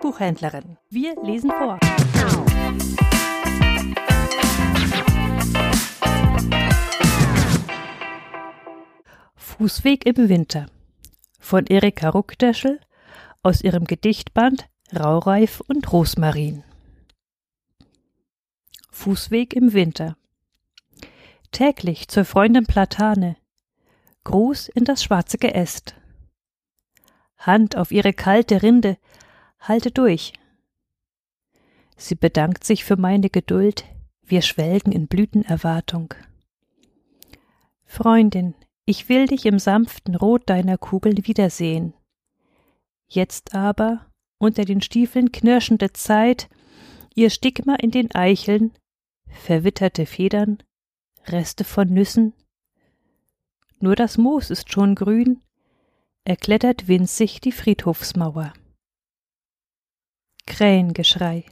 Buchhändlerin. Wir lesen vor. Fußweg im Winter von Erika Ruckdeschel aus ihrem Gedichtband Raureif und Rosmarin. Fußweg im Winter. Täglich zur Freundin Platane. Gruß in das schwarze Geäst. Hand auf ihre kalte Rinde, halte durch. Sie bedankt sich für meine Geduld, wir schwelgen in Blütenerwartung. Freundin, ich will dich im sanften Rot deiner Kugeln wiedersehen. Jetzt aber, unter den Stiefeln knirschende Zeit, ihr Stigma in den Eicheln, verwitterte Federn, Reste von Nüssen. Nur das Moos ist schon grün, erklettert winzig die Friedhofsmauer. Krähengeschrei.